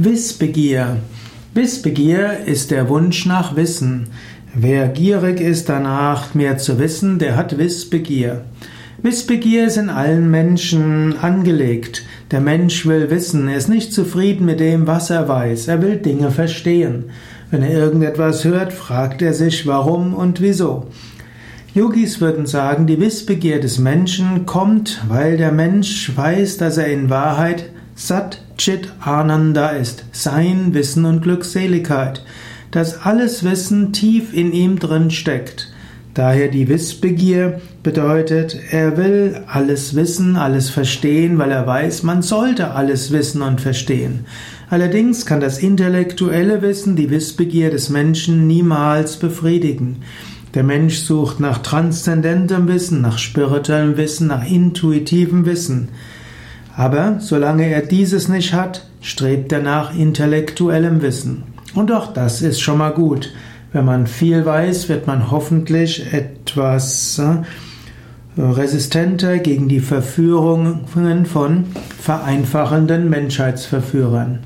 Wissbegier. Wissbegier ist der Wunsch nach Wissen. Wer gierig ist danach, mehr zu wissen, der hat Wissbegier. Wissbegier ist in allen Menschen angelegt. Der Mensch will wissen, er ist nicht zufrieden mit dem, was er weiß, er will Dinge verstehen. Wenn er irgendetwas hört, fragt er sich, warum und wieso. Yogis würden sagen, die Wissbegier des Menschen kommt, weil der Mensch weiß, dass er in Wahrheit Sat Chit Ananda ist, sein Wissen und Glückseligkeit, dass alles Wissen tief in ihm drin steckt. Daher die Wissbegier bedeutet, er will alles wissen, alles verstehen, weil er weiß, man sollte alles wissen und verstehen. Allerdings kann das intellektuelle Wissen die Wissbegier des Menschen niemals befriedigen. Der Mensch sucht nach transzendentem Wissen, nach spirituellem Wissen, nach intuitivem Wissen. Aber solange er dieses nicht hat, strebt er nach intellektuellem Wissen. Und auch das ist schon mal gut. Wenn man viel weiß, wird man hoffentlich etwas äh, resistenter gegen die Verführungen von vereinfachenden Menschheitsverführern.